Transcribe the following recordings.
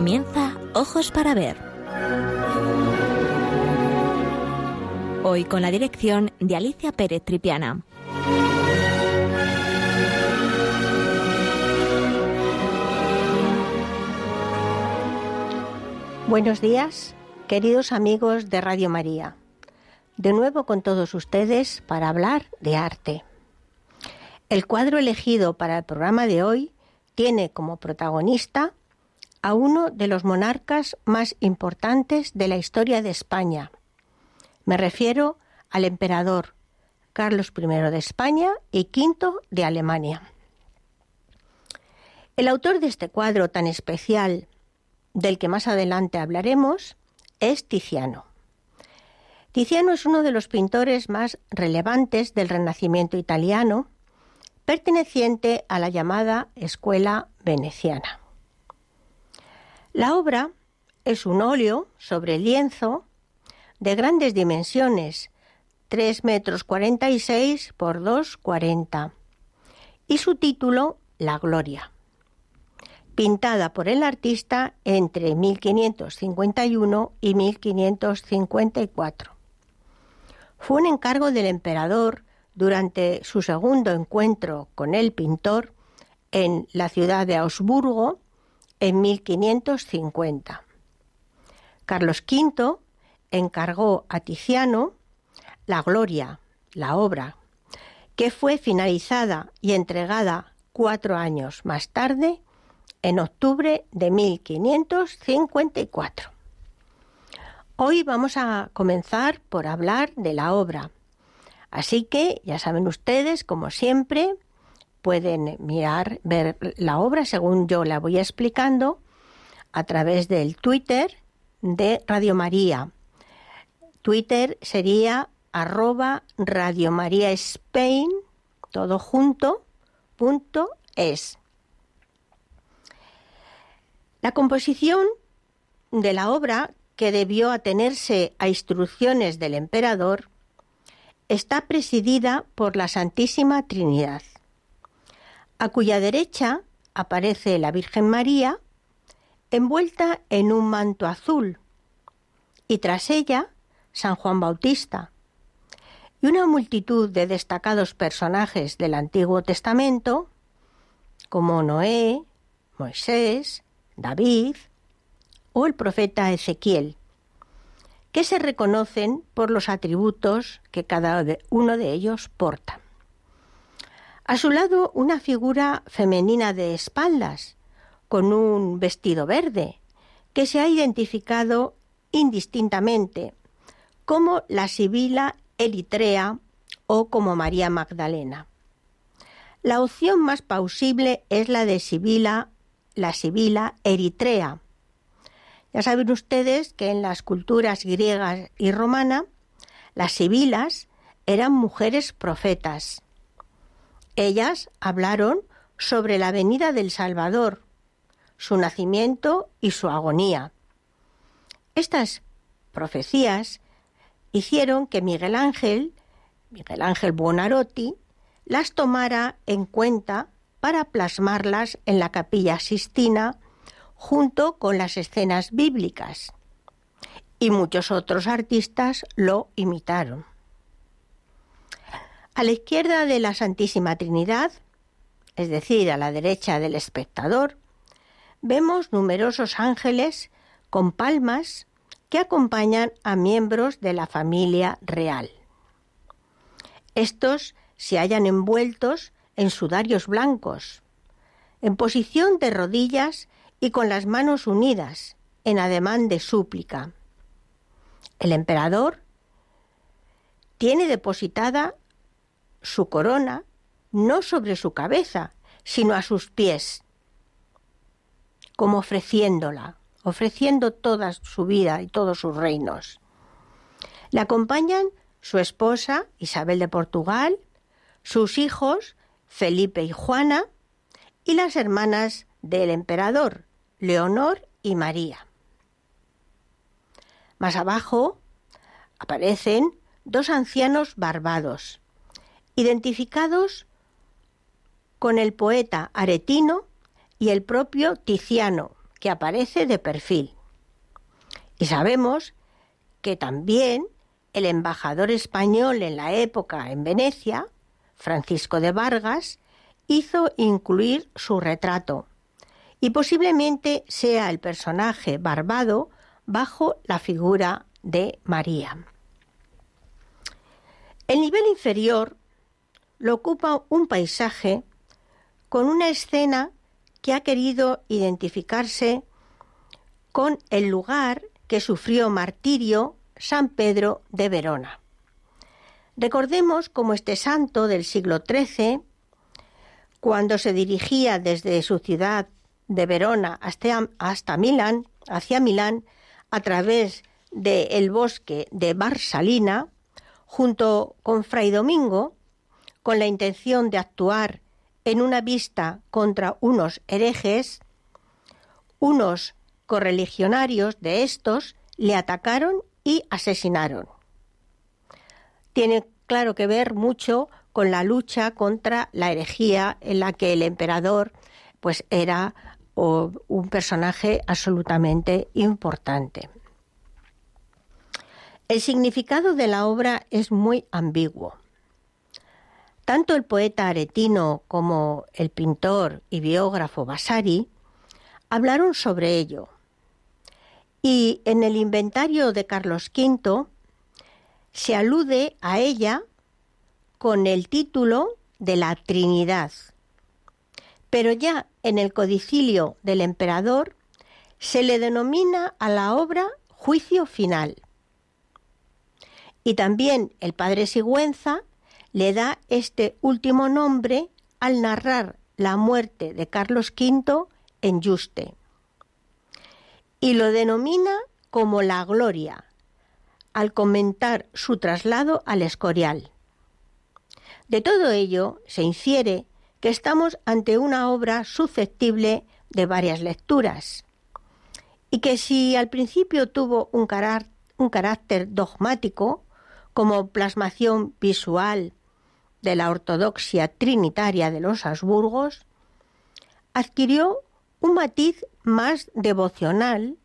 Comienza Ojos para Ver. Hoy con la dirección de Alicia Pérez Tripiana. Buenos días, queridos amigos de Radio María. De nuevo con todos ustedes para hablar de arte. El cuadro elegido para el programa de hoy tiene como protagonista a uno de los monarcas más importantes de la historia de España. Me refiero al emperador Carlos I de España y V de Alemania. El autor de este cuadro tan especial, del que más adelante hablaremos, es Tiziano. Tiziano es uno de los pintores más relevantes del Renacimiento italiano, perteneciente a la llamada Escuela Veneciana. La obra es un óleo sobre lienzo de grandes dimensiones, 3 metros 46 por 2,40, y su título La Gloria, pintada por el artista entre 1551 y 1554. Fue un encargo del emperador durante su segundo encuentro con el pintor en la ciudad de Augsburgo en 1550. Carlos V encargó a Tiziano la Gloria, la obra, que fue finalizada y entregada cuatro años más tarde, en octubre de 1554. Hoy vamos a comenzar por hablar de la obra. Así que ya saben ustedes, como siempre, pueden mirar, ver la obra según yo la voy explicando a través del Twitter de Radio María. Twitter sería arroba Radio María Spain, todo junto, punto es. La composición de la obra, que debió atenerse a instrucciones del emperador, está presidida por la Santísima Trinidad a cuya derecha aparece la Virgen María envuelta en un manto azul y tras ella San Juan Bautista y una multitud de destacados personajes del Antiguo Testamento como Noé, Moisés, David o el profeta Ezequiel, que se reconocen por los atributos que cada uno de ellos porta. A su lado una figura femenina de espaldas, con un vestido verde, que se ha identificado indistintamente como la Sibila Eritrea o como María Magdalena. La opción más plausible es la de Sibila, la Sibila Eritrea. Ya saben ustedes que en las culturas griegas y romana las sibilas eran mujeres profetas ellas hablaron sobre la venida del Salvador, su nacimiento y su agonía. Estas profecías hicieron que Miguel Ángel, Miguel Ángel Buonarroti, las tomara en cuenta para plasmarlas en la capilla Sistina junto con las escenas bíblicas. Y muchos otros artistas lo imitaron. A la izquierda de la Santísima Trinidad, es decir, a la derecha del espectador, vemos numerosos ángeles con palmas que acompañan a miembros de la familia real. Estos se hallan envueltos en sudarios blancos, en posición de rodillas y con las manos unidas, en ademán de súplica. El emperador tiene depositada su corona no sobre su cabeza, sino a sus pies, como ofreciéndola, ofreciendo toda su vida y todos sus reinos. Le acompañan su esposa Isabel de Portugal, sus hijos Felipe y Juana, y las hermanas del emperador, Leonor y María. Más abajo aparecen dos ancianos barbados, identificados con el poeta aretino y el propio Tiziano, que aparece de perfil. Y sabemos que también el embajador español en la época en Venecia, Francisco de Vargas, hizo incluir su retrato y posiblemente sea el personaje barbado bajo la figura de María. El nivel inferior lo ocupa un paisaje con una escena que ha querido identificarse con el lugar que sufrió martirio San Pedro de Verona. Recordemos cómo este santo del siglo XIII, cuando se dirigía desde su ciudad de Verona hasta, hasta Milán, hacia Milán, a través del bosque de Barsalina, junto con Fray Domingo, con la intención de actuar en una vista contra unos herejes, unos correligionarios de estos le atacaron y asesinaron. Tiene claro que ver mucho con la lucha contra la herejía en la que el emperador pues era un personaje absolutamente importante. El significado de la obra es muy ambiguo. Tanto el poeta aretino como el pintor y biógrafo Vasari hablaron sobre ello. Y en el inventario de Carlos V se alude a ella con el título de la Trinidad. Pero ya en el codicilio del emperador se le denomina a la obra juicio final. Y también el padre Sigüenza le da este último nombre al narrar la muerte de Carlos V en Yuste. Y lo denomina como la gloria, al comentar su traslado al Escorial. De todo ello se infiere que estamos ante una obra susceptible de varias lecturas y que si al principio tuvo un, carácter dogmático, como plasmación visual de la ortodoxia trinitaria de los Habsburgos, adquirió un matiz más devocional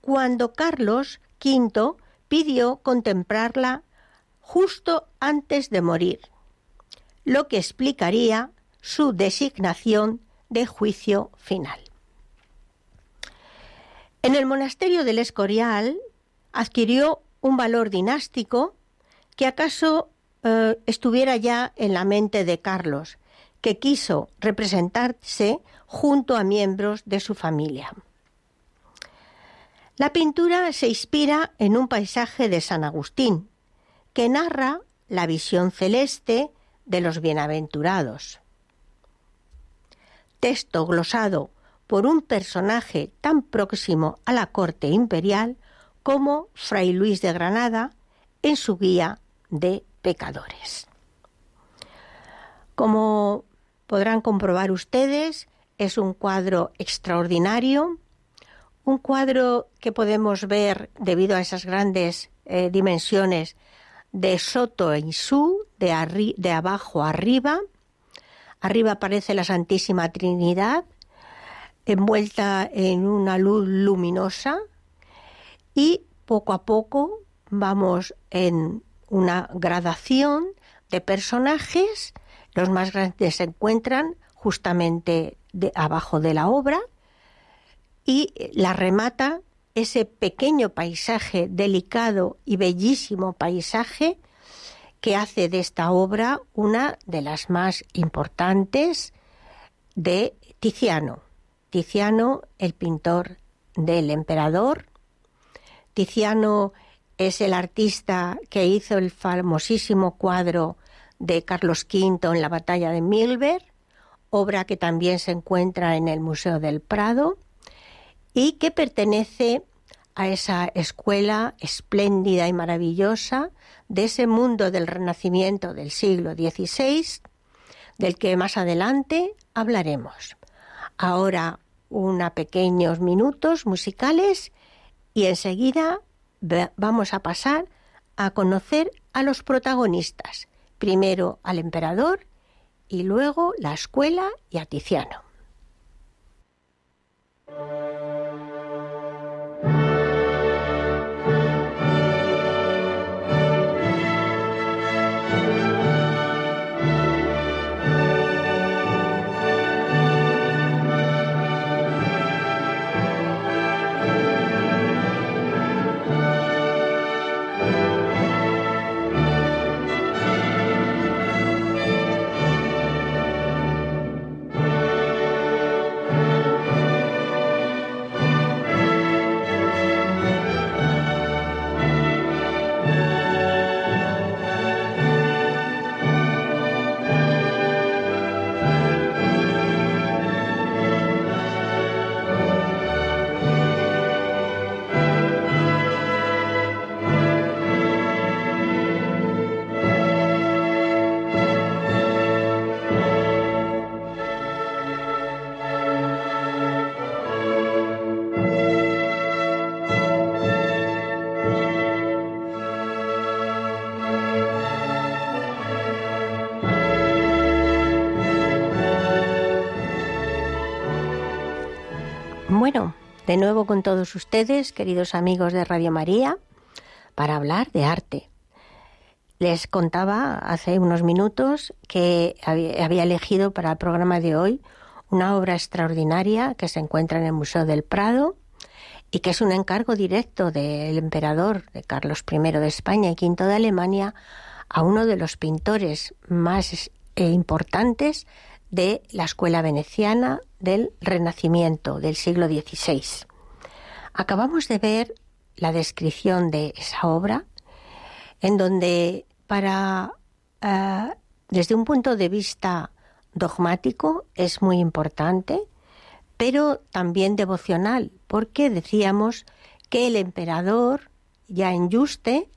cuando Carlos V pidió contemplarla justo antes de morir, lo que explicaría su designación de juicio final. En el monasterio del Escorial adquirió un valor dinástico que acaso eh, estuviera ya en la mente de Carlos, que quiso representarse junto a miembros de su familia. La pintura se inspira en un paisaje de San Agustín, que narra la visión celeste de los bienaventurados. Texto glosado por un personaje tan próximo a la corte imperial como Fray Luis de Granada en su guía de pecadores. Como podrán comprobar ustedes, es un cuadro extraordinario, un cuadro que podemos ver debido a esas grandes eh, dimensiones de soto en su, de, de abajo arriba. Arriba aparece la Santísima Trinidad, envuelta en una luz luminosa, y poco a poco vamos en una gradación de personajes. Los más grandes se encuentran justamente de, abajo de la obra y la remata ese pequeño paisaje delicado y bellísimo paisaje que hace de esta obra una de las más importantes de Tiziano. Tiziano, el pintor del emperador. Tiziano es el artista que hizo el famosísimo cuadro de Carlos V en la batalla de Milver, obra que también se encuentra en el Museo del Prado y que pertenece a esa escuela espléndida y maravillosa de ese mundo del Renacimiento del siglo XVI, del que más adelante hablaremos. Ahora unos pequeños minutos musicales y enseguida vamos a pasar a conocer a los protagonistas, primero al emperador y luego la escuela y a Tiziano. De nuevo con todos ustedes, queridos amigos de Radio María, para hablar de arte. Les contaba hace unos minutos que había elegido para el programa de hoy una obra extraordinaria que se encuentra en el Museo del Prado y que es un encargo directo del emperador de Carlos I de España y V de Alemania a uno de los pintores más importantes de la escuela veneciana del Renacimiento del siglo XVI. Acabamos de ver la descripción de esa obra, en donde para eh, desde un punto de vista dogmático es muy importante, pero también devocional, porque decíamos que el emperador, ya en Yuste,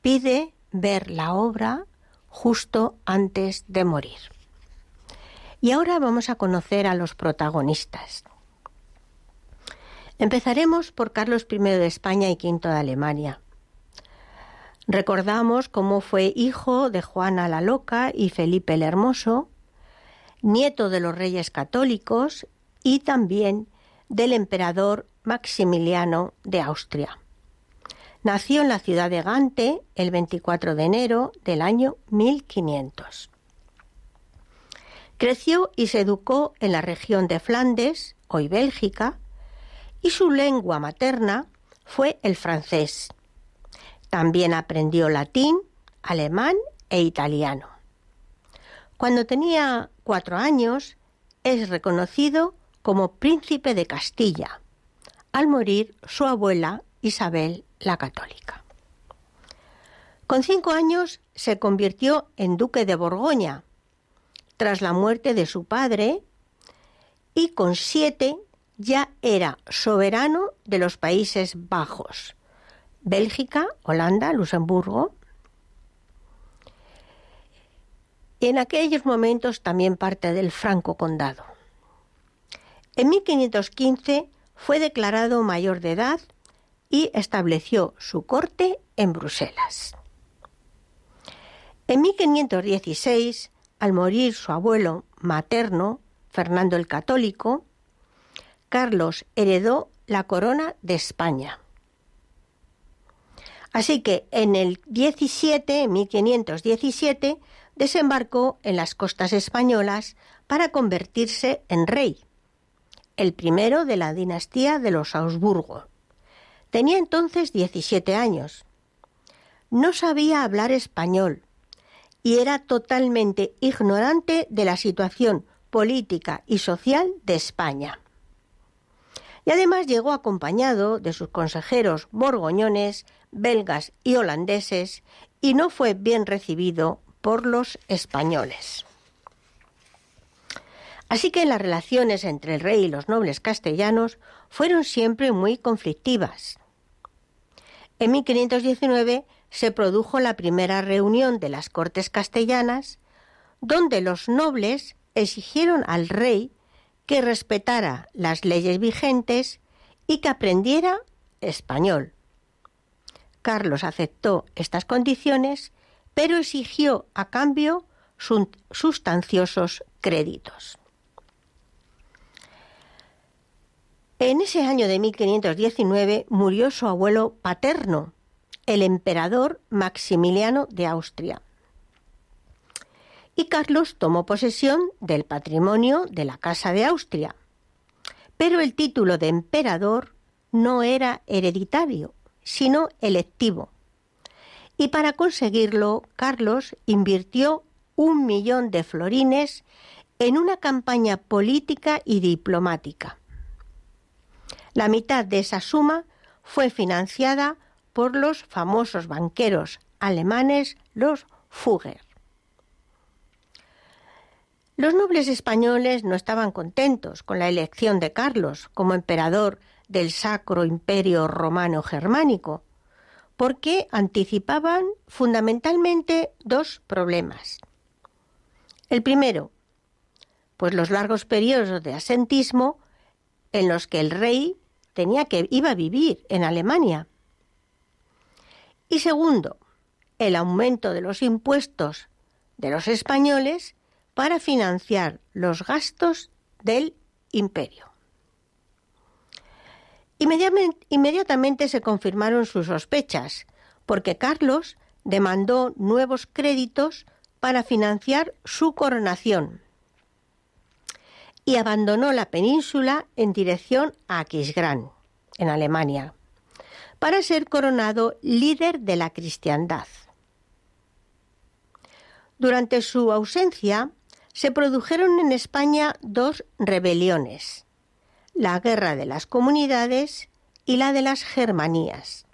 pide ver la obra justo antes de morir. Y ahora vamos a conocer a los protagonistas. Empezaremos por Carlos I de España y V de Alemania. Recordamos cómo fue hijo de Juana la Loca y Felipe el Hermoso, nieto de los reyes católicos y también del emperador Maximiliano de Austria. Nació en la ciudad de Gante el 24 de enero del año 1500. Creció y se educó en la región de Flandes, hoy Bélgica, y su lengua materna fue el francés. También aprendió latín, alemán e italiano. Cuando tenía cuatro años, es reconocido como príncipe de Castilla, al morir su abuela Isabel la Católica. Con cinco años se convirtió en duque de Borgoña, tras la muerte de su padre y con siete ya era soberano de los Países Bajos, Bélgica, Holanda, Luxemburgo. Y en aquellos momentos también parte del Franco Condado. En 1515 fue declarado mayor de edad y estableció su corte en Bruselas. En 1516 al morir su abuelo materno, Fernando el Católico, Carlos heredó la corona de España. Así que en el 17, 1517, desembarcó en las costas españolas para convertirse en rey, el primero de la dinastía de los Augsburgo. Tenía entonces 17 años. No sabía hablar español, y era totalmente ignorante de la situación política y social de España. Y además llegó acompañado de sus consejeros borgoñones, belgas y holandeses y no fue bien recibido por los españoles. Así que las relaciones entre el rey y los nobles castellanos fueron siempre muy conflictivas. En 1519 se produjo la primera reunión de las Cortes castellanas, donde los nobles exigieron al rey que respetara las leyes vigentes y que aprendiera español. Carlos aceptó estas condiciones, pero exigió a cambio sustanciosos créditos. En ese año de 1519 murió su abuelo paterno, el emperador Maximiliano de Austria. Y Carlos tomó posesión del patrimonio de la Casa de Austria. Pero el título de emperador no era hereditario, sino electivo. Y para conseguirlo, Carlos invirtió un millón de florines en una campaña política y diplomática. La mitad de esa suma fue financiada por los famosos banqueros alemanes, los Fugger. Los nobles españoles no estaban contentos con la elección de Carlos como emperador del Sacro Imperio Romano Germánico, porque anticipaban fundamentalmente dos problemas. El primero, pues los largos periodos de asentismo en los que el rey tenía que iba a vivir en Alemania y segundo, el aumento de los impuestos de los españoles para financiar los gastos del imperio. Inmediatamente se confirmaron sus sospechas, porque Carlos demandó nuevos créditos para financiar su coronación y abandonó la península en dirección a Aquisgrán, en Alemania, para ser coronado líder de la cristiandad. Durante su ausencia se produjeron en España dos rebeliones, la Guerra de las Comunidades y la de las Germanías,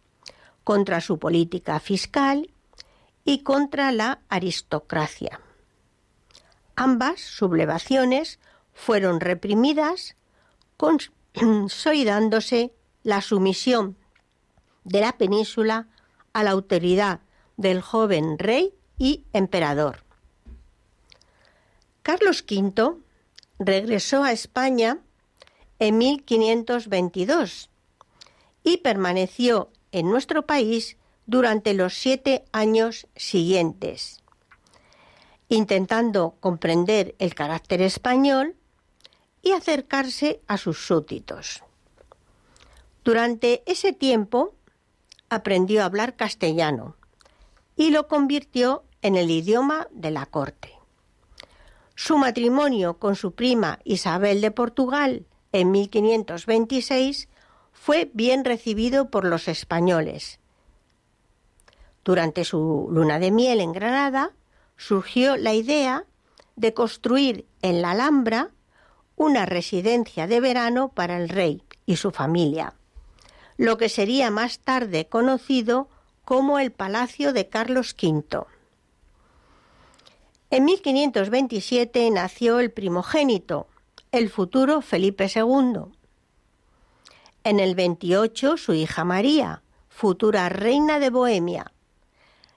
contra su política fiscal y contra la aristocracia. Ambas sublevaciones fueron reprimidas, consolidándose la sumisión de la península a la autoridad del joven rey y emperador. Carlos V regresó a España en 1522 y permaneció en nuestro país durante los siete años siguientes, intentando comprender el carácter español y acercarse a sus súbditos. Durante ese tiempo aprendió a hablar castellano y lo convirtió en el idioma de la corte. Su matrimonio con su prima Isabel de Portugal en 1526 fue bien recibido por los españoles. Durante su luna de miel en Granada surgió la idea de construir en la Alhambra una residencia de verano para el rey y su familia, lo que sería más tarde conocido como el Palacio de Carlos V. En 1527 nació el primogénito, el futuro Felipe II. En el 28 su hija María, futura reina de Bohemia.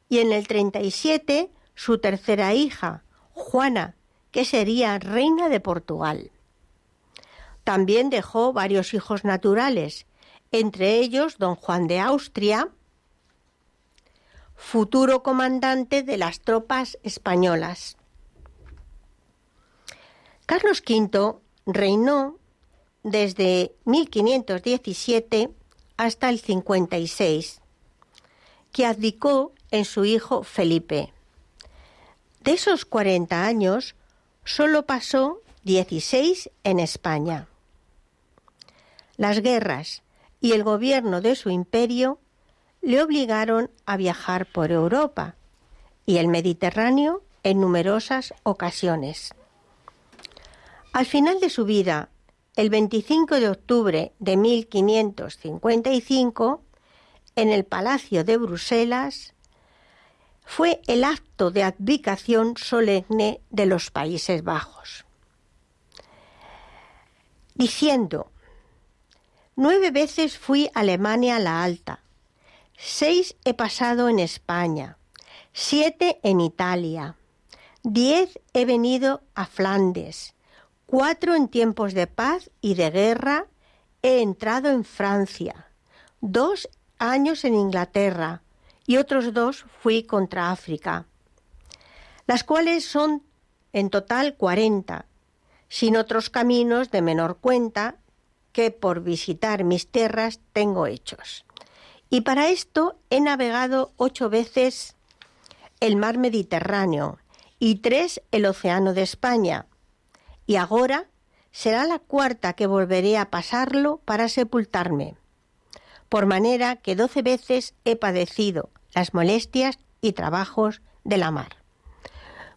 Y en el 37 su tercera hija, Juana, que sería reina de Portugal. También dejó varios hijos naturales, entre ellos don Juan de Austria, futuro comandante de las tropas españolas. Carlos V reinó desde 1517 hasta el 56, que abdicó en su hijo Felipe. De esos 40 años, solo pasó 16 en España. Las guerras y el gobierno de su imperio le obligaron a viajar por Europa y el Mediterráneo en numerosas ocasiones. Al final de su vida, el 25 de octubre de 1555, en el Palacio de Bruselas, fue el acto de abdicación solemne de los Países Bajos, diciendo, nueve veces fui a Alemania la Alta, seis he pasado en España, siete en Italia, diez he venido a Flandes, Cuatro en tiempos de paz y de guerra he entrado en Francia, dos años en Inglaterra y otros dos fui contra África, las cuales son en total cuarenta, sin otros caminos de menor cuenta que por visitar mis tierras tengo hechos. Y para esto he navegado ocho veces el mar Mediterráneo y tres el Océano de España, y ahora será la cuarta que volveré a pasarlo para sepultarme. Por manera que doce veces he padecido las molestias y trabajos de la mar.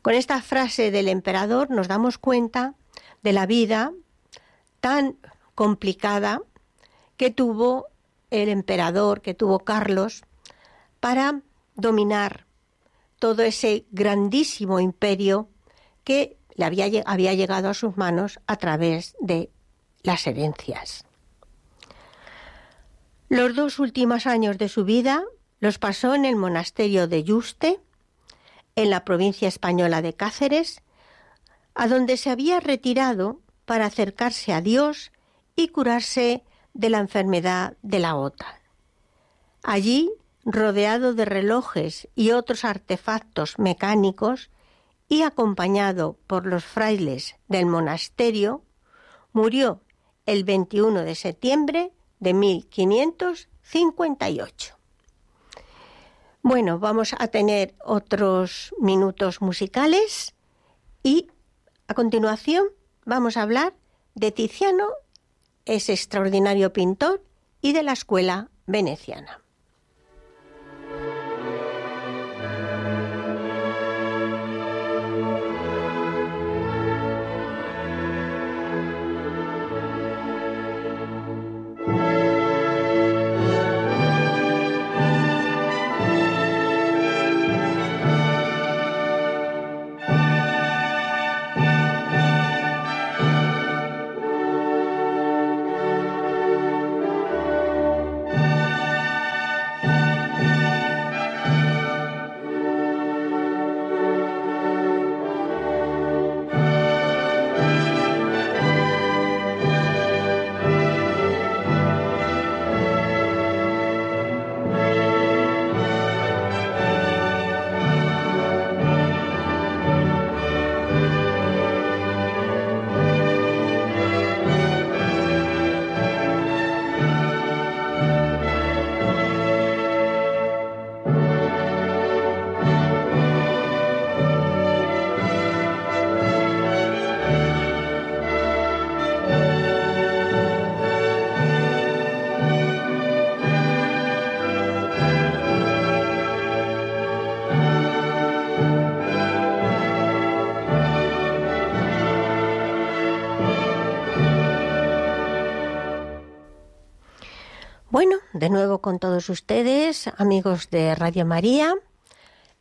Con esta frase del emperador nos damos cuenta de la vida tan complicada que tuvo el emperador, que tuvo Carlos, para dominar todo ese grandísimo imperio que le había, había llegado a sus manos a través de las herencias. Los dos últimos años de su vida los pasó en el monasterio de Yuste, en la provincia española de Cáceres, a donde se había retirado para acercarse a Dios y curarse de la enfermedad de la ota. Allí, rodeado de relojes y otros artefactos mecánicos, y acompañado por los frailes del monasterio, murió el 21 de septiembre de 1558. Bueno, vamos a tener otros minutos musicales y a continuación vamos a hablar de Tiziano, ese extraordinario pintor, y de la escuela veneciana. De nuevo con todos ustedes, amigos de Radio María.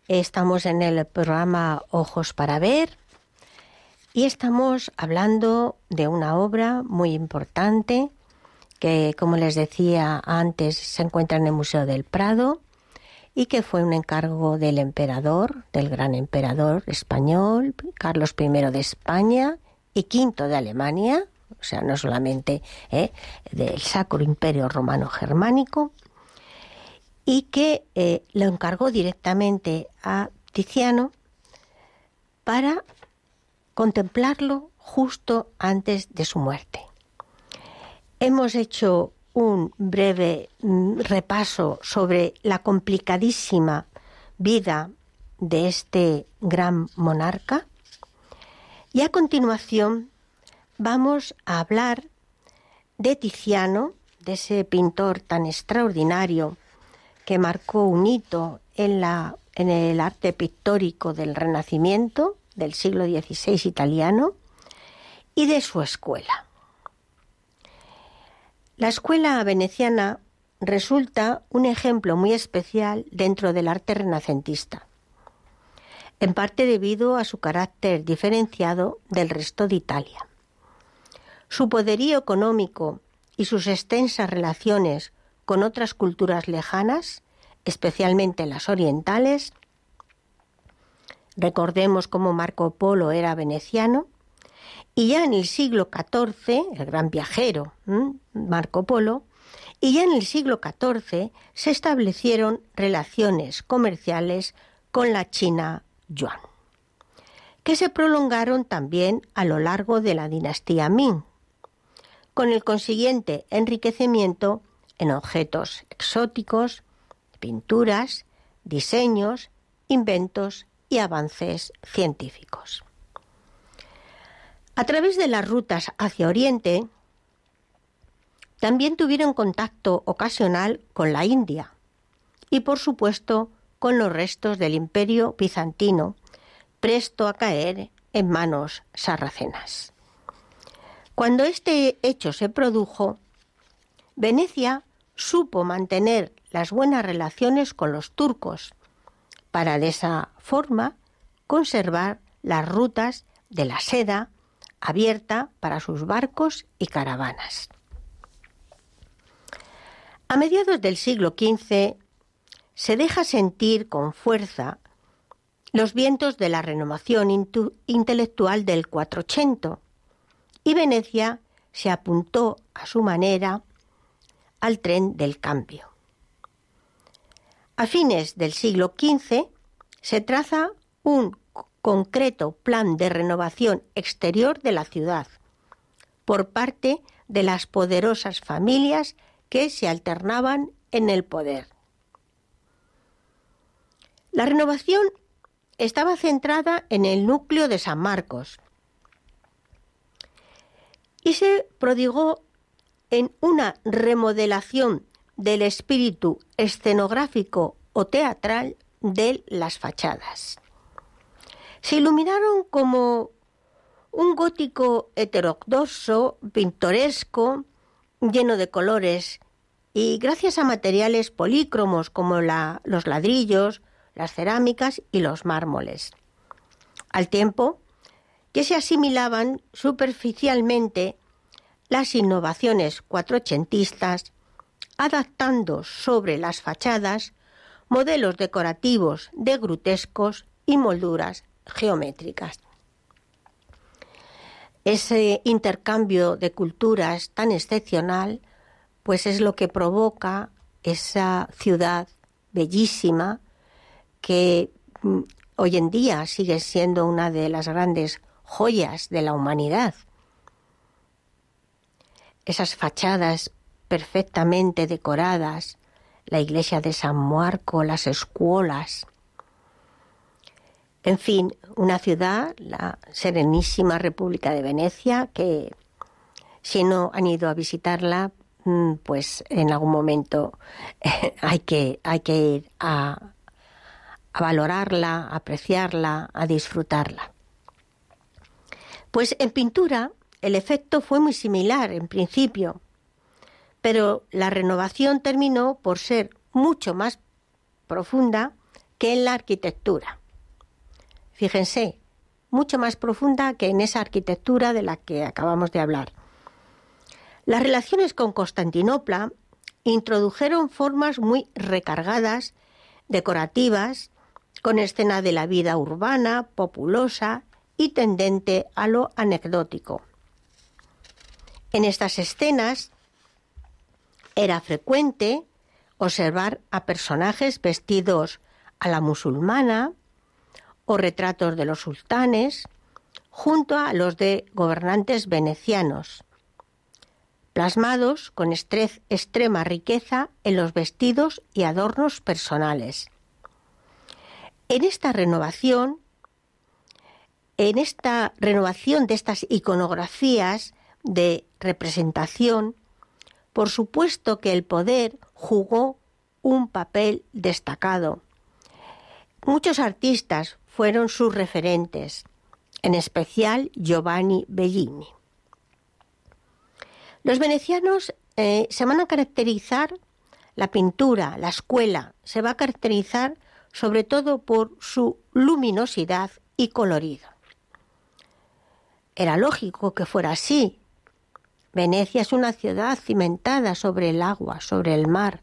Estamos en el programa Ojos para Ver y estamos hablando de una obra muy importante que, como les decía antes, se encuentra en el Museo del Prado y que fue un encargo del emperador, del gran emperador español, Carlos I de España y V de Alemania, o sea, no solamente ¿eh? del Sacro Imperio Romano Germánico, y que eh, lo encargó directamente a Tiziano para contemplarlo justo antes de su muerte. Hemos hecho un breve mm, repaso sobre la complicadísima vida de este gran monarca y a continuación vamos a hablar de Tiziano, de ese pintor tan extraordinario que marcó un hito en, en el arte pictórico del Renacimiento del siglo XVI italiano y de su escuela. La escuela veneciana resulta un ejemplo muy especial dentro del arte renacentista, en parte debido a su carácter diferenciado del resto de Italia. Su poderío económico y sus extensas relaciones con otras culturas lejanas, especialmente las orientales, recordemos cómo Marco Polo era veneciano, y ya en el siglo XIV, el gran viajero Marco Polo, y ya en el siglo XIV se establecieron relaciones comerciales con la China Yuan, que se prolongaron también a lo largo de la dinastía Ming, con el consiguiente enriquecimiento en objetos exóticos, pinturas, diseños, inventos y avances científicos. A través de las rutas hacia Oriente, también tuvieron contacto ocasional con la India y, por supuesto, con los restos del imperio bizantino, presto a caer en manos sarracenas. Cuando este hecho se produjo, Venecia supo mantener las buenas relaciones con los turcos para de esa forma conservar las rutas de la seda abierta para sus barcos y caravanas. A mediados del siglo XV se deja sentir con fuerza los vientos de la renovación intelectual del 480 y Venecia se apuntó a su manera al tren del cambio. A fines del siglo XV se traza un concreto plan de renovación exterior de la ciudad por parte de las poderosas familias que se alternaban en el poder. La renovación estaba centrada en el núcleo de San Marcos y se prodigó en una remodelación del espíritu escenográfico o teatral de las fachadas. Se iluminaron como un gótico heterodoxo, pintoresco, lleno de colores y gracias a materiales polícromos como los ladrillos, las cerámicas y los mármoles. Al tiempo que se asimilaban superficialmente las innovaciones cuatrochentistas, adaptando sobre las fachadas modelos decorativos de grutescos y molduras geométricas. Ese intercambio de culturas tan excepcional, pues es lo que provoca esa ciudad bellísima que mm, hoy en día sigue siendo una de las grandes joyas de la humanidad. Esas fachadas perfectamente decoradas, la iglesia de San Marco, las escuelas. En fin, una ciudad, la serenísima República de Venecia, que si no han ido a visitarla, mm, pues en algún momento hay que, hay que ir a, a valorarla, a apreciarla, a disfrutarla. Pues en pintura el efecto fue muy similar en principio, pero la renovación terminó por ser mucho más profunda que en la arquitectura. Fíjense, mucho más profunda que en esa arquitectura de la que acabamos de hablar. Las relaciones con Constantinopla introdujeron formas muy recargadas, decorativas, con escena de la vida urbana, populosa y tendente a lo anecdótico. En estas escenas era frecuente observar a personajes vestidos a la musulmana o retratos de los sultanes junto a los de gobernantes venecianos, plasmados con extrema riqueza en los vestidos y adornos personales. En esta renovación, en esta renovación de estas iconografías de representación, por supuesto que el poder jugó un papel destacado. Muchos artistas fueron sus referentes, en especial Giovanni Bellini. Los venecianos eh, se van a caracterizar, la pintura, la escuela, se va a caracterizar sobre todo por su luminosidad y colorido. Era lógico que fuera así. Venecia es una ciudad cimentada sobre el agua, sobre el mar.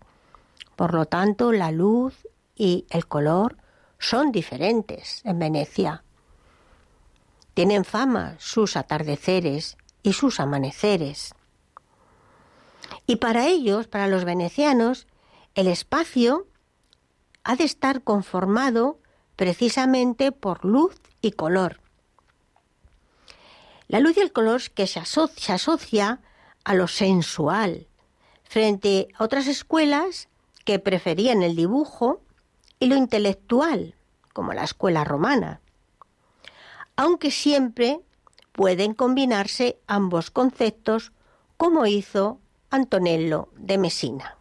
Por lo tanto, la luz y el color son diferentes en Venecia. Tienen fama sus atardeceres y sus amaneceres. Y para ellos, para los venecianos, el espacio ha de estar conformado precisamente por luz y color. La luz y el color que se asocia, a lo sensual, frente a otras escuelas que preferían el dibujo y lo intelectual, como la escuela romana. Aunque siempre pueden combinarse ambos conceptos, como hizo Antonello de Messina.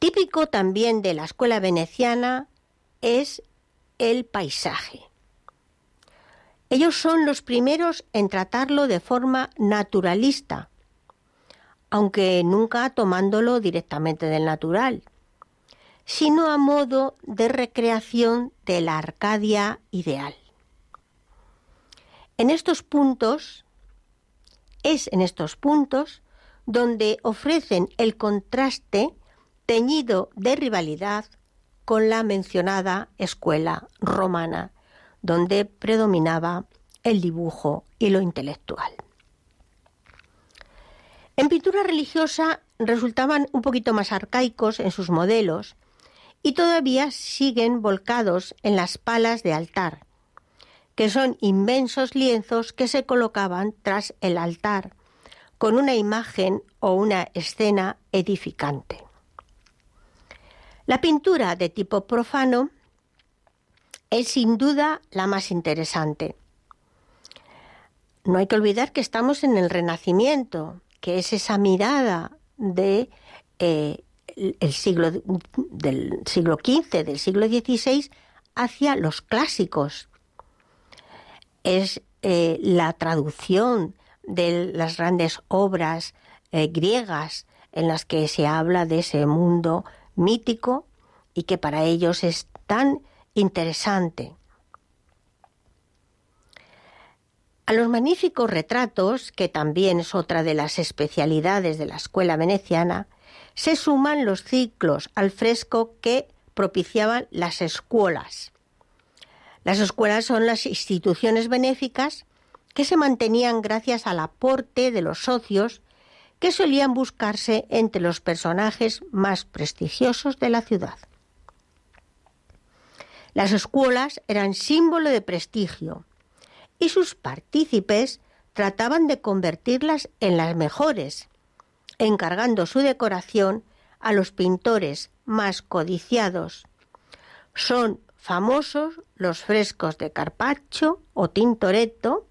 Típico también de la escuela veneciana es el paisaje. Ellos son los primeros en tratarlo de forma naturalista, aunque nunca tomándolo directamente del natural, sino a modo de recreación de la Arcadia ideal. En estos puntos, es en estos puntos donde ofrecen el contraste teñido de rivalidad con la mencionada escuela romana, donde predominaba el dibujo y lo intelectual. En pintura religiosa resultaban un poquito más arcaicos en sus modelos y todavía siguen volcados en las palas de altar, que son inmensos lienzos que se colocaban tras el altar, con una imagen o una escena edificante. La pintura de tipo profano es sin duda la más interesante. No hay que olvidar que estamos en el Renacimiento, que es esa mirada de eh, el siglo del siglo XV, del siglo XVI, hacia los clásicos. Es eh, la traducción de las grandes obras eh, griegas en las que se habla de ese mundo mítico y que para ellos es tan interesante. A los magníficos retratos, que también es otra de las especialidades de la escuela veneciana, se suman los ciclos al fresco que propiciaban las escuelas. Las escuelas son las instituciones benéficas que se mantenían gracias al aporte de los socios que solían buscarse entre los personajes más prestigiosos de la ciudad. Las escuelas eran símbolo de prestigio y sus partícipes trataban de convertirlas en las mejores, encargando su decoración a los pintores más codiciados. Son famosos los frescos de Carpaccio o Tintoretto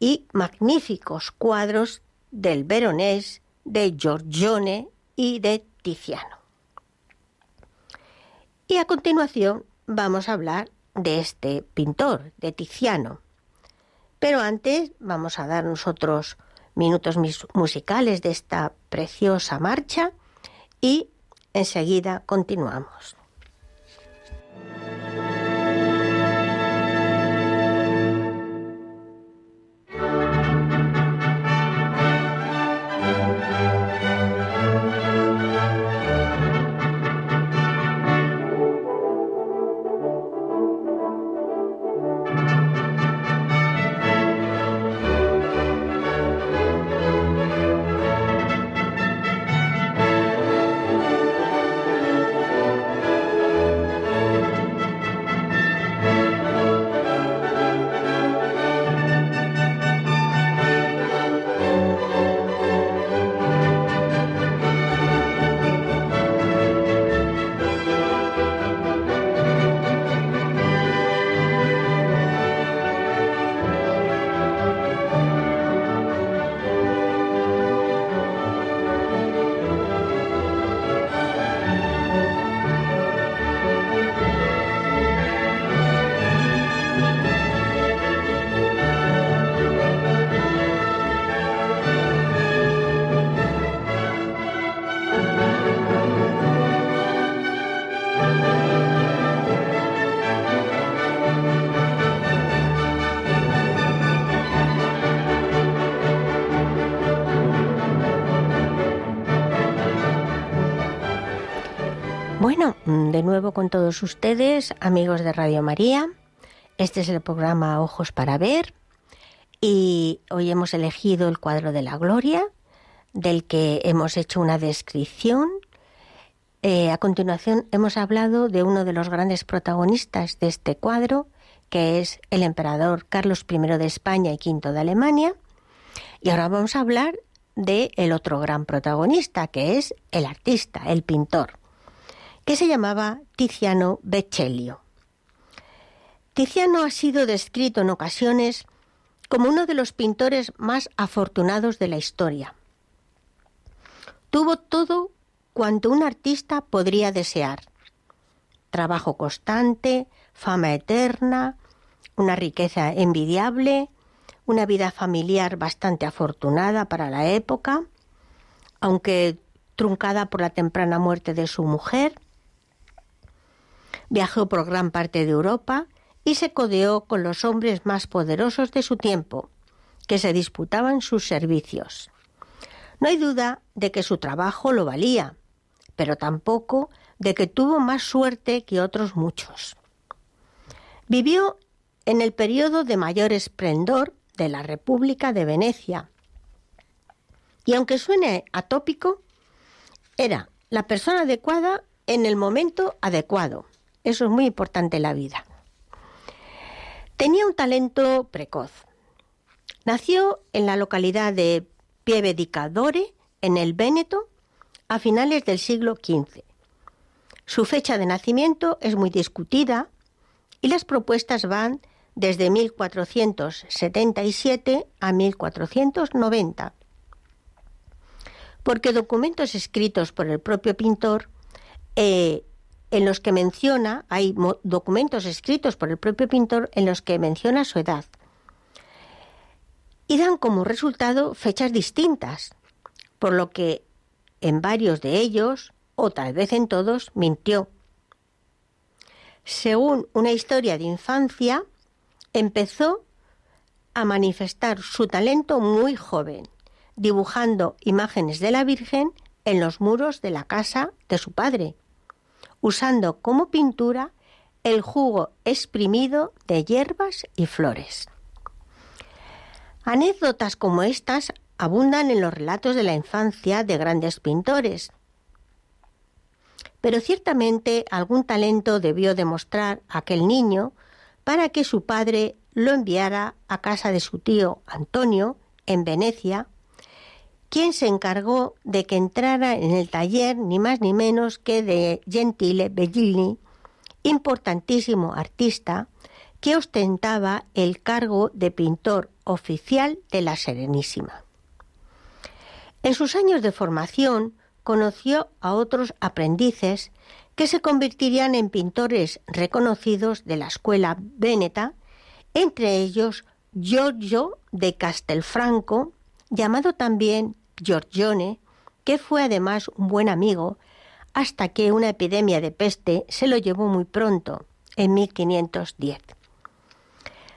y magníficos cuadros del Veronés, de Giorgione y de Tiziano. Y a continuación vamos a hablar de este pintor, de Tiziano. Pero antes vamos a dar nosotros minutos musicales de esta preciosa marcha y enseguida continuamos. De nuevo con todos ustedes, amigos de Radio María. Este es el programa Ojos para Ver y hoy hemos elegido el cuadro de la Gloria, del que hemos hecho una descripción. Eh, a continuación hemos hablado de uno de los grandes protagonistas de este cuadro, que es el emperador Carlos I de España y V de Alemania. Y ahora vamos a hablar de el otro gran protagonista, que es el artista, el pintor que se llamaba Tiziano Becellio. Tiziano ha sido descrito en ocasiones como uno de los pintores más afortunados de la historia. Tuvo todo cuanto un artista podría desear. Trabajo constante, fama eterna, una riqueza envidiable, una vida familiar bastante afortunada para la época, aunque truncada por la temprana muerte de su mujer, Viajó por gran parte de Europa y se codeó con los hombres más poderosos de su tiempo, que se disputaban sus servicios. No hay duda de que su trabajo lo valía, pero tampoco de que tuvo más suerte que otros muchos. Vivió en el periodo de mayor esplendor de la República de Venecia. Y aunque suene atópico, era la persona adecuada en el momento adecuado. Eso es muy importante en la vida. Tenía un talento precoz. Nació en la localidad de Pieve di Cadore, en el Véneto, a finales del siglo XV. Su fecha de nacimiento es muy discutida y las propuestas van desde 1477 a 1490, porque documentos escritos por el propio pintor eh, en los que menciona, hay documentos escritos por el propio pintor en los que menciona su edad. Y dan como resultado fechas distintas, por lo que en varios de ellos, o tal vez en todos, mintió. Según una historia de infancia, empezó a manifestar su talento muy joven, dibujando imágenes de la Virgen en los muros de la casa de su padre usando como pintura el jugo exprimido de hierbas y flores. Anécdotas como estas abundan en los relatos de la infancia de grandes pintores. Pero ciertamente algún talento debió demostrar aquel niño para que su padre lo enviara a casa de su tío Antonio, en Venecia, quien se encargó de que entrara en el taller ni más ni menos que de Gentile Bellini, importantísimo artista que ostentaba el cargo de pintor oficial de la Serenísima. En sus años de formación conoció a otros aprendices que se convertirían en pintores reconocidos de la escuela véneta, entre ellos Giorgio de Castelfranco, llamado también Giorgione, que fue además un buen amigo, hasta que una epidemia de peste se lo llevó muy pronto, en 1510.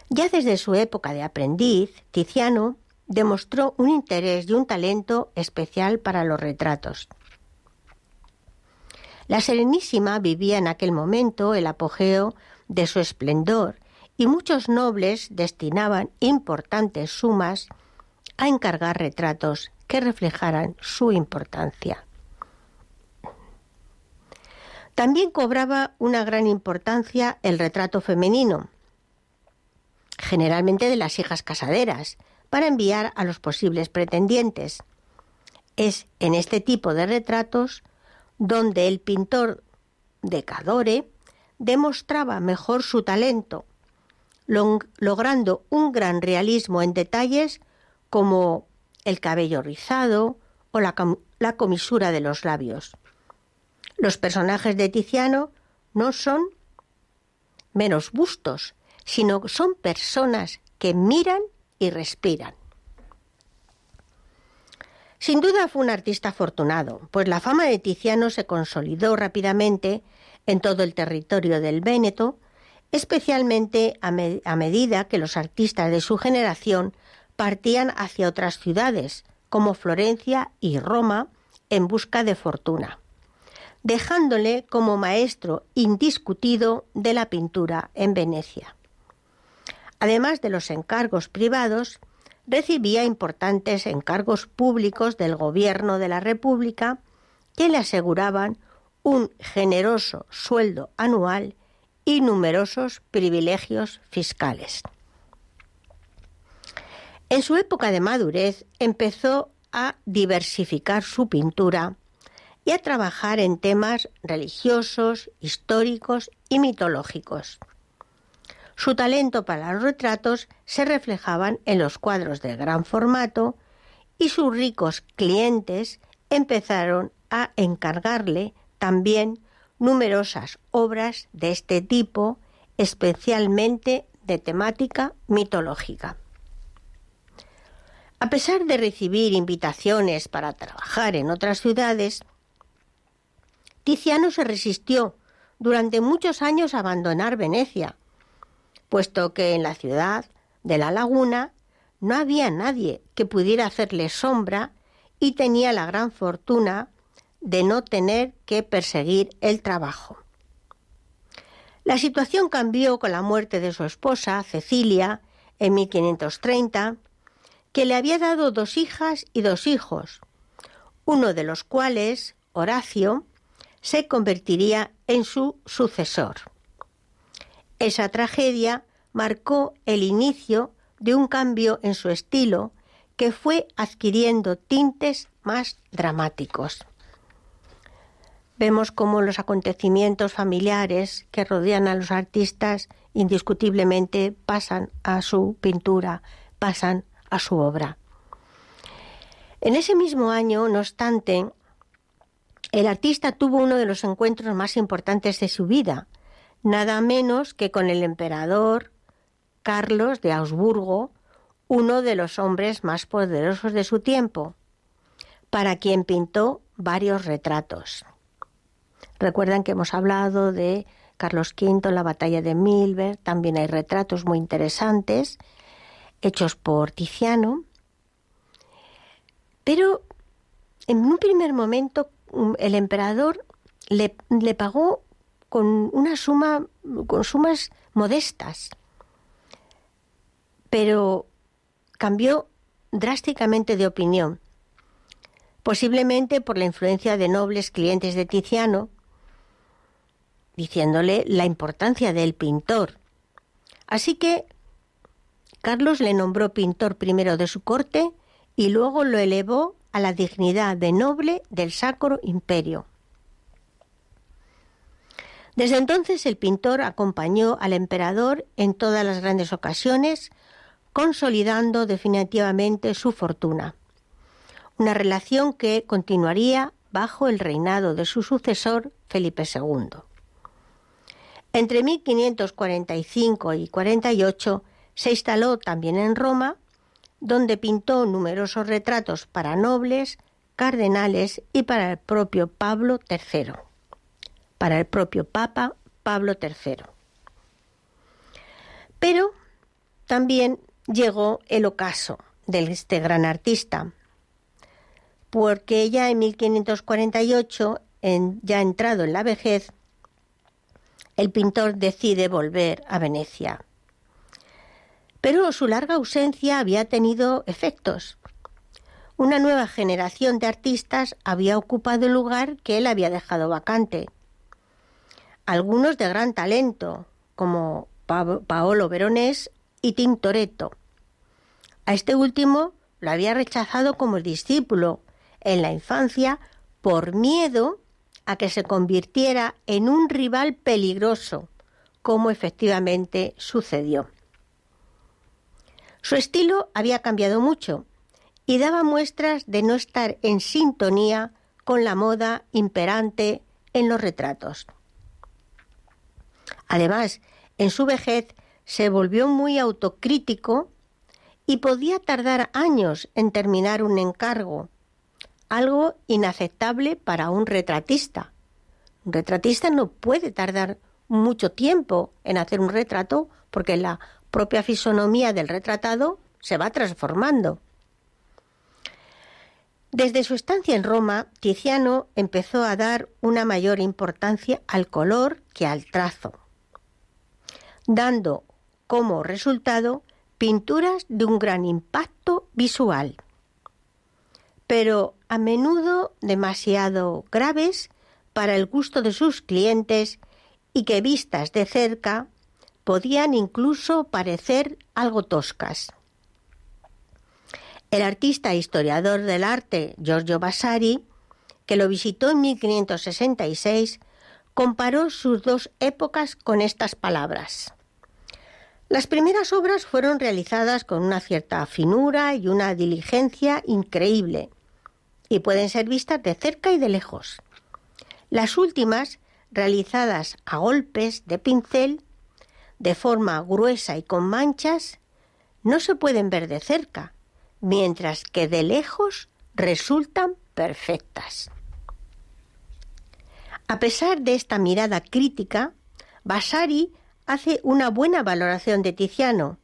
Ya desde su época de aprendiz, Tiziano demostró un interés y un talento especial para los retratos. La Serenísima vivía en aquel momento el apogeo de su esplendor y muchos nobles destinaban importantes sumas a encargar retratos que reflejaran su importancia. También cobraba una gran importancia el retrato femenino, generalmente de las hijas casaderas, para enviar a los posibles pretendientes. Es en este tipo de retratos donde el pintor de Cadore demostraba mejor su talento, logrando un gran realismo en detalles como el cabello rizado o la, comisura de los labios. Los personajes de Tiziano no son menos bustos, sino son personas que miran y respiran. Sin duda fue un artista afortunado, pues la fama de Tiziano se consolidó rápidamente en todo el territorio del Véneto, especialmente a medida que los artistas de su generación partían hacia otras ciudades, como Florencia y Roma, en busca de fortuna, dejándole como maestro indiscutido de la pintura en Venecia. Además de los encargos privados, recibía importantes encargos públicos del gobierno de la República que le aseguraban un generoso sueldo anual y numerosos privilegios fiscales. En su época de madurez empezó a diversificar su pintura y a trabajar en temas religiosos, históricos y mitológicos. Su talento para los retratos se reflejaban en los cuadros de gran formato y sus ricos clientes empezaron a encargarle también numerosas obras de este tipo, especialmente de temática mitológica. A pesar de recibir invitaciones para trabajar en otras ciudades, Tiziano se resistió durante muchos años a abandonar Venecia, puesto que en la ciudad de la laguna no había nadie que pudiera hacerle sombra y tenía la gran fortuna de no tener que perseguir el trabajo. La situación cambió con la muerte de su esposa, Cecilia, en 1530, que le había dado dos hijas y dos hijos, uno de los cuales, Horacio, se convertiría en su sucesor. Esa tragedia marcó el inicio de un cambio en su estilo que fue adquiriendo tintes más dramáticos. Vemos cómo los acontecimientos familiares que rodean a los artistas indiscutiblemente pasan a su pintura, pasan a su obra. En ese mismo año, no obstante, el artista tuvo uno de los encuentros más importantes de su vida, nada menos que con el emperador Carlos de Augsburgo, uno de los hombres más poderosos de su tiempo, para quien pintó varios retratos. Recuerdan que hemos hablado de Carlos V, la batalla de Milberg, también hay retratos muy interesantes hechos por Tiziano. Pero en un primer momento el emperador le, le pagó con una suma, con sumas modestas, pero cambió drásticamente de opinión, posiblemente por la influencia de nobles clientes de Tiziano, diciéndole la importancia del pintor. Así que Carlos le nombró pintor primero de su corte y luego lo elevó a la dignidad de noble del Sacro Imperio. Desde entonces el pintor acompañó al emperador en todas las grandes ocasiones, consolidando definitivamente su fortuna. Una relación que continuaría bajo el reinado de su sucesor Felipe II. Entre 1545 y 48 se instaló también en Roma, donde pintó numerosos retratos para nobles, cardenales y para el propio Pablo III para el propio Papa Pablo III. Pero también llegó el ocaso de este gran artista, porque ya en 1548, en, ya entrado en la vejez, el pintor decide volver a Venecia. Pero su larga ausencia había tenido efectos. Una nueva generación de artistas había ocupado el lugar que él había dejado vacante algunos de gran talento, como Paolo Veronés y Tintoretto. A este último lo había rechazado como discípulo en la infancia por miedo a que se convirtiera en un rival peligroso, como efectivamente sucedió. Su estilo había cambiado mucho y daba muestras de no estar en sintonía con la moda imperante en los retratos. Además, en su vejez se volvió muy autocrítico y podía tardar años en terminar un encargo, algo inaceptable para un retratista. Un retratista no puede tardar mucho tiempo en hacer un retrato porque la propia fisonomía del retratado se va transformando. Desde su estancia en Roma, Tiziano empezó a dar una mayor importancia al color que al trazo dando como resultado pinturas de un gran impacto visual, pero a menudo demasiado graves para el gusto de sus clientes y que vistas de cerca podían incluso parecer algo toscas. El artista e historiador del arte Giorgio Vasari, que lo visitó en 1566, comparó sus dos épocas con estas palabras. Las primeras obras fueron realizadas con una cierta finura y una diligencia increíble, y pueden ser vistas de cerca y de lejos. Las últimas, realizadas a golpes de pincel, de forma gruesa y con manchas, no se pueden ver de cerca, mientras que de lejos resultan perfectas. A pesar de esta mirada crítica, Vasari hace una buena valoración de Tiziano,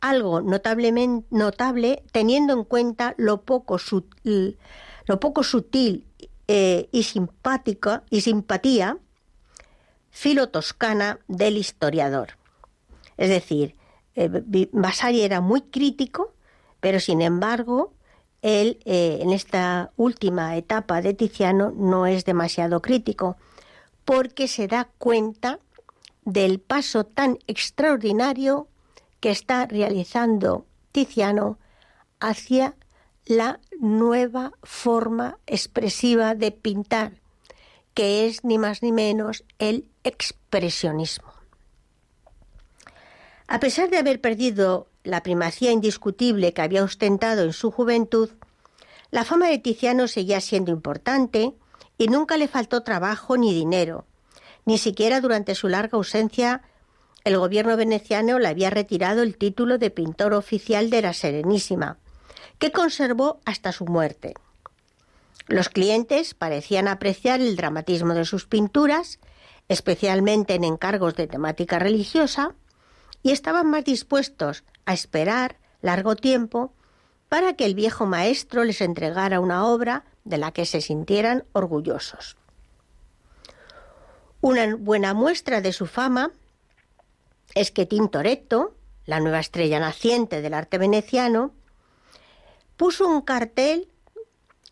algo notablemente notable teniendo en cuenta lo poco sutil, lo poco sutil eh, y simpática y simpatía filo-toscana del historiador. Es decir, eh, Vasari era muy crítico, pero sin embargo, él eh, en esta última etapa de Tiziano no es demasiado crítico, porque se da cuenta del paso tan extraordinario que está realizando Tiziano hacia la nueva forma expresiva de pintar, que es ni más ni menos el expresionismo. A pesar de haber perdido la primacía indiscutible que había ostentado en su juventud, la fama de Tiziano seguía siendo importante y nunca le faltó trabajo ni dinero. Ni siquiera durante su larga ausencia el gobierno veneciano le había retirado el título de pintor oficial de la Serenísima, que conservó hasta su muerte. Los clientes parecían apreciar el dramatismo de sus pinturas, especialmente en encargos de temática religiosa, y estaban más dispuestos a esperar largo tiempo para que el viejo maestro les entregara una obra de la que se sintieran orgullosos. Una buena muestra de su fama es que Tintoretto, la nueva estrella naciente del arte veneciano, puso un cartel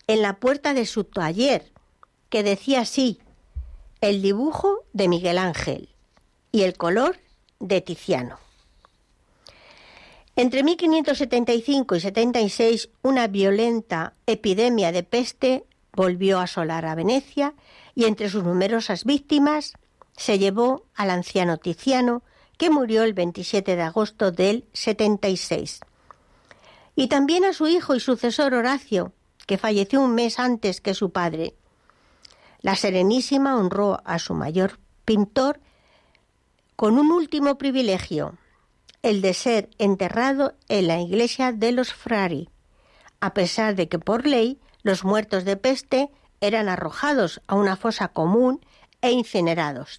en la puerta de su taller que decía así, el dibujo de Miguel Ángel y el color de Tiziano. Entre 1575 y 76, una violenta epidemia de peste volvió a asolar a Venecia y entre sus numerosas víctimas se llevó al anciano Tiziano, que murió el 27 de agosto del 76. Y también a su hijo y sucesor Horacio, que falleció un mes antes que su padre. La Serenísima honró a su mayor pintor con un último privilegio, el de ser enterrado en la iglesia de los Frari, a pesar de que por ley los muertos de peste eran arrojados a una fosa común e incinerados.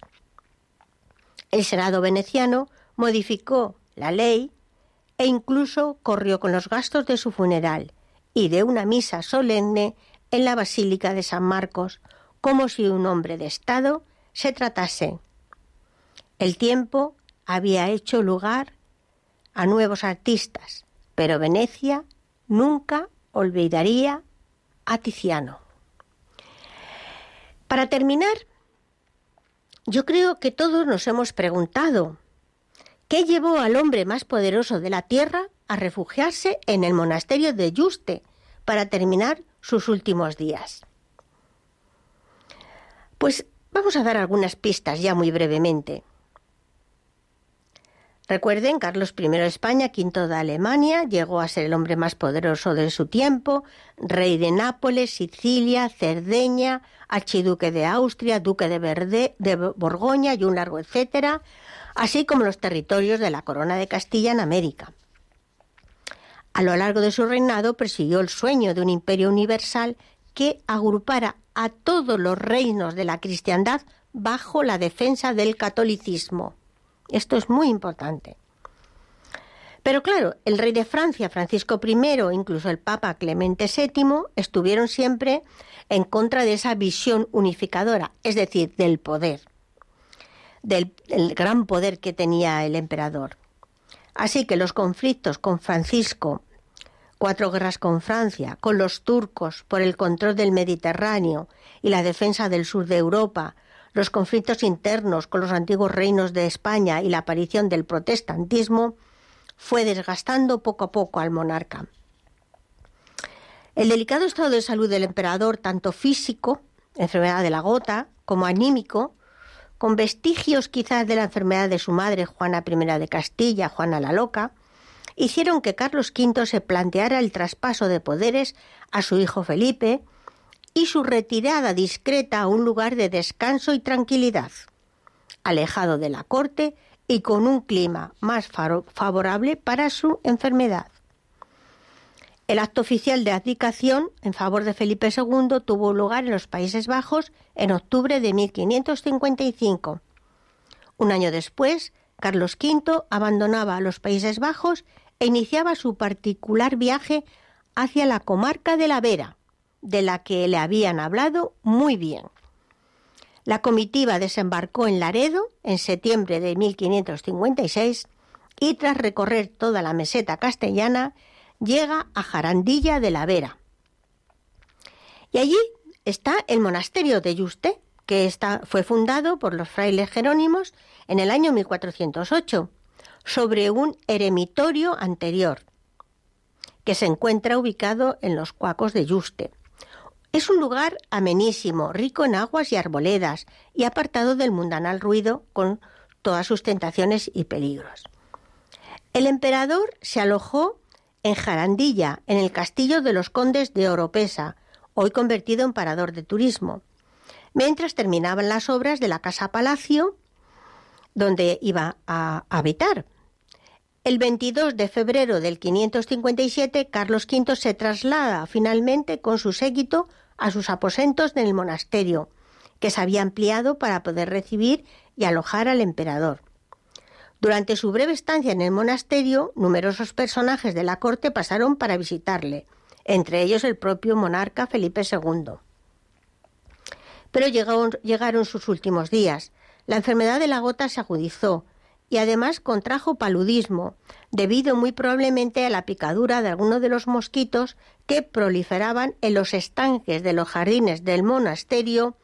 El Senado veneciano modificó la ley e incluso corrió con los gastos de su funeral y de una misa solemne en la Basílica de San Marcos, como si un hombre de Estado se tratase. El tiempo había hecho lugar a nuevos artistas, pero Venecia nunca olvidaría a Tiziano. Para terminar, yo creo que todos nos hemos preguntado, ¿qué llevó al hombre más poderoso de la tierra a refugiarse en el monasterio de Yuste para terminar sus últimos días? Pues vamos a dar algunas pistas ya muy brevemente. Recuerden, Carlos I de España, V de Alemania, llegó a ser el hombre más poderoso de su tiempo, rey de Nápoles, Sicilia, Cerdeña, archiduque de Austria, duque de, de Borgoña y un largo etcétera, así como los territorios de la corona de Castilla en América. A lo largo de su reinado persiguió el sueño de un imperio universal que agrupara a todos los reinos de la cristiandad bajo la defensa del catolicismo. Esto es muy importante. Pero claro, el rey de Francia, Francisco I, incluso el Papa Clemente VII, estuvieron siempre en contra de esa visión unificadora, es decir, del poder, del gran poder que tenía el emperador. Así que los conflictos con Francisco, cuatro guerras con Francia, con los turcos por el control del Mediterráneo y la defensa del sur de Europa, los conflictos internos con los antiguos reinos de España y la aparición del protestantismo fue desgastando poco a poco al monarca. El delicado estado de salud del emperador, tanto físico, enfermedad de la gota, como anímico, con vestigios quizás de la enfermedad de su madre Juana I de Castilla, Juana la Loca, hicieron que Carlos V se planteara el traspaso de poderes a su hijo Felipe y su retirada discreta a un lugar de descanso y tranquilidad, alejado de la corte y con un clima más favorable para su enfermedad. El acto oficial de abdicación en favor de Felipe II tuvo lugar en los Países Bajos en octubre de 1555. Un año después, Carlos V abandonaba los Países Bajos e iniciaba su particular viaje hacia la comarca de la Vera, de la que le habían hablado muy bien. La comitiva desembarcó en Laredo en septiembre de 1556 y tras recorrer toda la meseta castellana llega a Jarandilla de la Vera. Y allí está el monasterio de Yuste, que fue fundado por los frailes jerónimos en el año 1408, sobre un eremitorio anterior, que se encuentra ubicado en los Cuacos de Yuste. Es un lugar amenísimo, rico en aguas y arboledas, y apartado del mundanal ruido con todas sus tentaciones y peligros. El emperador se alojó en Jarandilla, en el castillo de los condes de Oropesa, hoy convertido en parador de turismo, mientras terminaban las obras de la casa palacio donde iba a habitar. El 22 de febrero del 557, Carlos V se traslada finalmente con su séquito a sus aposentos en el monasterio, que se había ampliado para poder recibir y alojar al emperador. Durante su breve estancia en el monasterio, numerosos personajes de la corte pasaron para visitarle, entre ellos el propio monarca Felipe II. Pero llegaron, llegaron sus últimos días. La enfermedad de la gota se agudizó y además contrajo paludismo, debido muy probablemente a la picadura de algunos de los mosquitos que proliferaban en los estanques de los jardines del monasterio,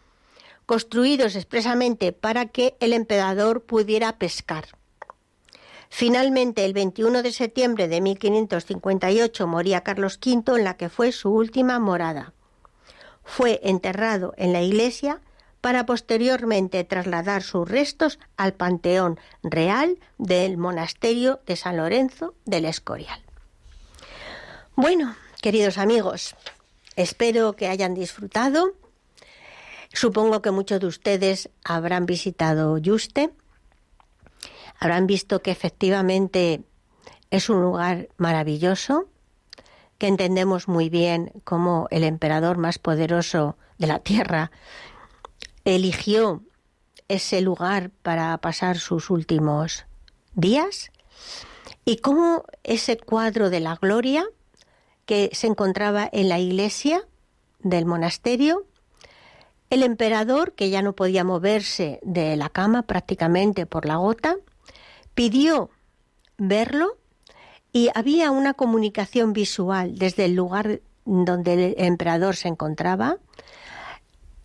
construidos expresamente para que el emperador pudiera pescar. Finalmente, el 21 de septiembre de 1558 moría Carlos V en la que fue su última morada. Fue enterrado en la iglesia para posteriormente trasladar sus restos al Panteón Real del Monasterio de San Lorenzo del Escorial. Bueno, queridos amigos, espero que hayan disfrutado. Supongo que muchos de ustedes habrán visitado Yuste, habrán visto que efectivamente es un lugar maravilloso, que entendemos muy bien como el emperador más poderoso de la tierra eligió ese lugar para pasar sus últimos días y cómo ese cuadro de la gloria que se encontraba en la iglesia del monasterio, el emperador, que ya no podía moverse de la cama prácticamente por la gota, pidió verlo y había una comunicación visual desde el lugar donde el emperador se encontraba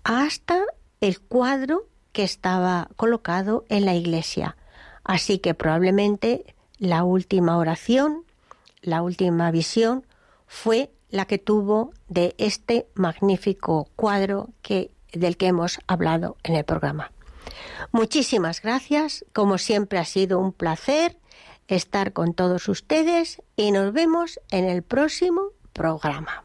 hasta el cuadro que estaba colocado en la iglesia. Así que probablemente la última oración, la última visión, fue la que tuvo de este magnífico cuadro que, del que hemos hablado en el programa. Muchísimas gracias, como siempre ha sido un placer estar con todos ustedes y nos vemos en el próximo programa.